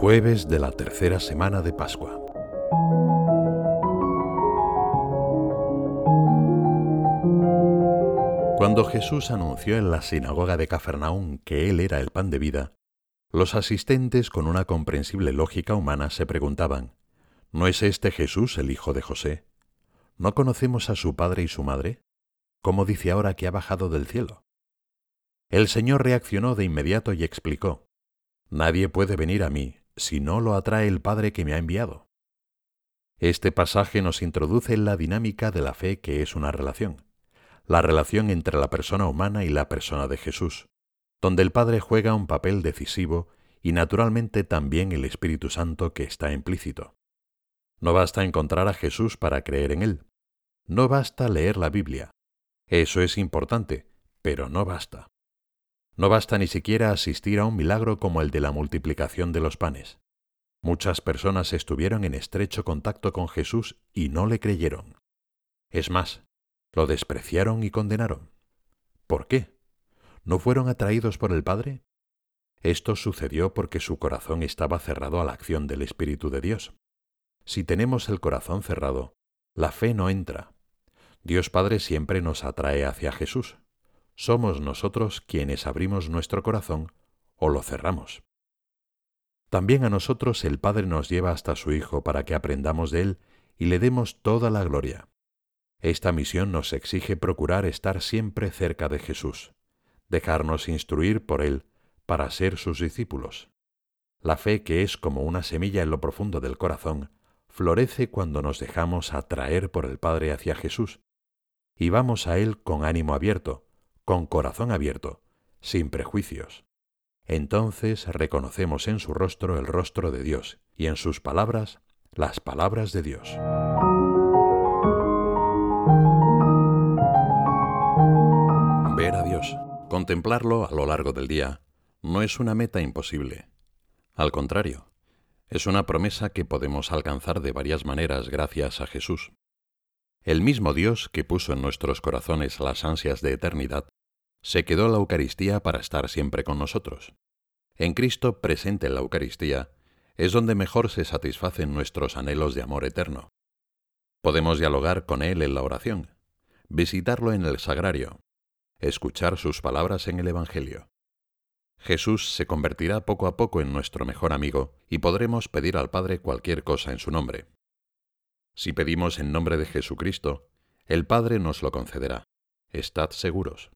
Jueves de la tercera semana de Pascua. Cuando Jesús anunció en la sinagoga de Cafarnaún que Él era el pan de vida, los asistentes con una comprensible lógica humana se preguntaban, ¿no es este Jesús el hijo de José? ¿No conocemos a su padre y su madre? ¿Cómo dice ahora que ha bajado del cielo? El Señor reaccionó de inmediato y explicó, Nadie puede venir a mí si no lo atrae el Padre que me ha enviado. Este pasaje nos introduce en la dinámica de la fe que es una relación, la relación entre la persona humana y la persona de Jesús, donde el Padre juega un papel decisivo y naturalmente también el Espíritu Santo que está implícito. No basta encontrar a Jesús para creer en Él. No basta leer la Biblia. Eso es importante, pero no basta. No basta ni siquiera asistir a un milagro como el de la multiplicación de los panes. Muchas personas estuvieron en estrecho contacto con Jesús y no le creyeron. Es más, lo despreciaron y condenaron. ¿Por qué? ¿No fueron atraídos por el Padre? Esto sucedió porque su corazón estaba cerrado a la acción del Espíritu de Dios. Si tenemos el corazón cerrado, la fe no entra. Dios Padre siempre nos atrae hacia Jesús somos nosotros quienes abrimos nuestro corazón o lo cerramos. También a nosotros el Padre nos lleva hasta su Hijo para que aprendamos de Él y le demos toda la gloria. Esta misión nos exige procurar estar siempre cerca de Jesús, dejarnos instruir por Él para ser sus discípulos. La fe que es como una semilla en lo profundo del corazón, florece cuando nos dejamos atraer por el Padre hacia Jesús, y vamos a Él con ánimo abierto, con corazón abierto, sin prejuicios. Entonces reconocemos en su rostro el rostro de Dios y en sus palabras las palabras de Dios. Ver a Dios, contemplarlo a lo largo del día, no es una meta imposible. Al contrario, es una promesa que podemos alcanzar de varias maneras gracias a Jesús. El mismo Dios que puso en nuestros corazones las ansias de eternidad se quedó la Eucaristía para estar siempre con nosotros. En Cristo presente en la Eucaristía es donde mejor se satisfacen nuestros anhelos de amor eterno. Podemos dialogar con Él en la oración, visitarlo en el sagrario, escuchar sus palabras en el Evangelio. Jesús se convertirá poco a poco en nuestro mejor amigo y podremos pedir al Padre cualquier cosa en su nombre. Si pedimos en nombre de Jesucristo, el Padre nos lo concederá. Estad seguros.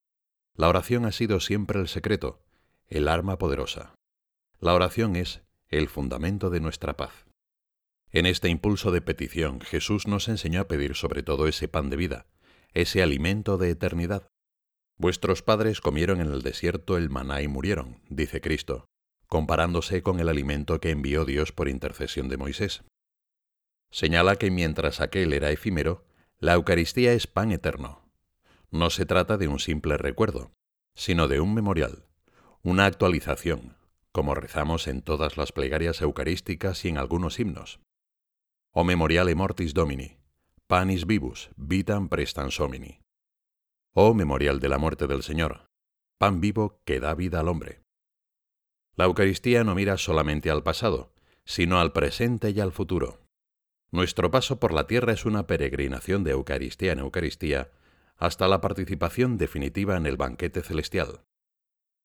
La oración ha sido siempre el secreto, el arma poderosa. La oración es el fundamento de nuestra paz. En este impulso de petición Jesús nos enseñó a pedir sobre todo ese pan de vida, ese alimento de eternidad. Vuestros padres comieron en el desierto el maná y murieron, dice Cristo, comparándose con el alimento que envió Dios por intercesión de Moisés. Señala que mientras aquel era efímero, la Eucaristía es pan eterno, no se trata de un simple recuerdo, sino de un memorial, una actualización, como rezamos en todas las plegarias eucarísticas y en algunos himnos. O memoriale mortis domini, panis vivus, vitam prestan somini. O memorial de la muerte del Señor, pan vivo que da vida al hombre. La Eucaristía no mira solamente al pasado, sino al presente y al futuro. Nuestro paso por la tierra es una peregrinación de Eucaristía en Eucaristía, hasta la participación definitiva en el banquete celestial.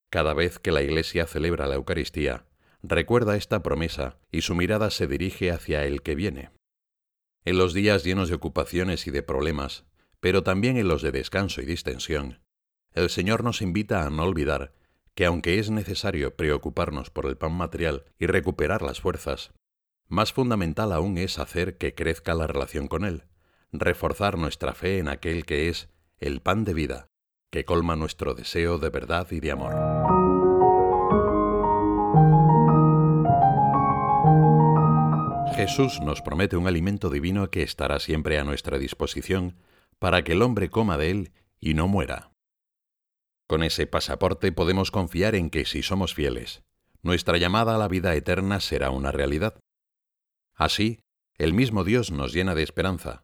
Cada vez que la Iglesia celebra la Eucaristía, recuerda esta promesa y su mirada se dirige hacia el que viene. En los días llenos de ocupaciones y de problemas, pero también en los de descanso y distensión, el Señor nos invita a no olvidar que aunque es necesario preocuparnos por el pan material y recuperar las fuerzas, más fundamental aún es hacer que crezca la relación con Él, reforzar nuestra fe en aquel que es el pan de vida, que colma nuestro deseo de verdad y de amor. Jesús nos promete un alimento divino que estará siempre a nuestra disposición para que el hombre coma de él y no muera. Con ese pasaporte podemos confiar en que si somos fieles, nuestra llamada a la vida eterna será una realidad. Así, el mismo Dios nos llena de esperanza,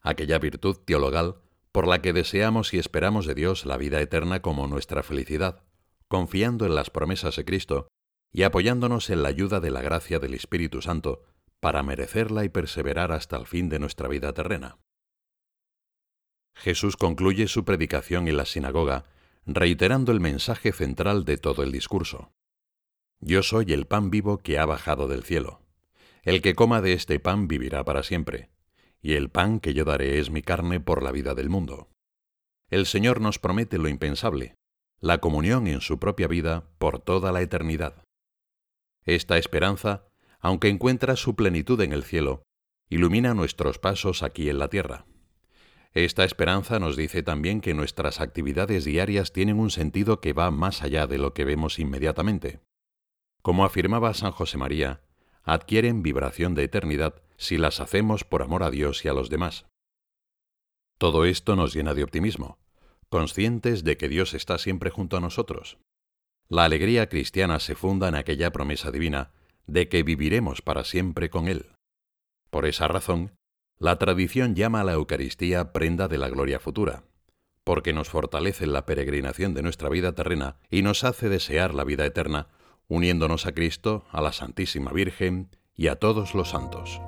aquella virtud teologal por la que deseamos y esperamos de Dios la vida eterna como nuestra felicidad, confiando en las promesas de Cristo y apoyándonos en la ayuda de la gracia del Espíritu Santo para merecerla y perseverar hasta el fin de nuestra vida terrena. Jesús concluye su predicación en la sinagoga reiterando el mensaje central de todo el discurso. Yo soy el pan vivo que ha bajado del cielo. El que coma de este pan vivirá para siempre, y el pan que yo daré es mi carne por la vida del mundo. El Señor nos promete lo impensable, la comunión en su propia vida por toda la eternidad. Esta esperanza, aunque encuentra su plenitud en el cielo, ilumina nuestros pasos aquí en la tierra. Esta esperanza nos dice también que nuestras actividades diarias tienen un sentido que va más allá de lo que vemos inmediatamente. Como afirmaba San José María, adquieren vibración de eternidad si las hacemos por amor a Dios y a los demás. Todo esto nos llena de optimismo, conscientes de que Dios está siempre junto a nosotros. La alegría cristiana se funda en aquella promesa divina de que viviremos para siempre con Él. Por esa razón, la tradición llama a la Eucaristía prenda de la gloria futura, porque nos fortalece en la peregrinación de nuestra vida terrena y nos hace desear la vida eterna, uniéndonos a Cristo, a la Santísima Virgen y a todos los santos.